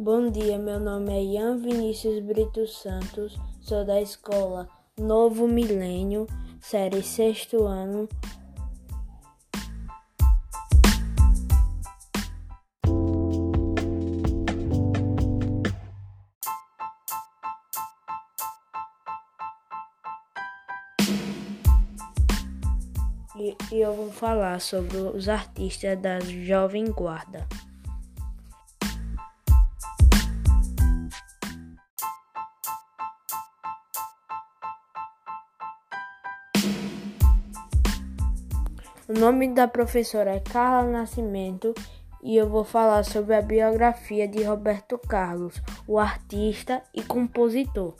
Bom dia, meu nome é Ian Vinícius Brito Santos, sou da escola Novo Milênio, série sexto ano. E, e eu vou falar sobre os artistas da Jovem Guarda. O nome da professora é Carla Nascimento e eu vou falar sobre a biografia de Roberto Carlos, o artista e compositor.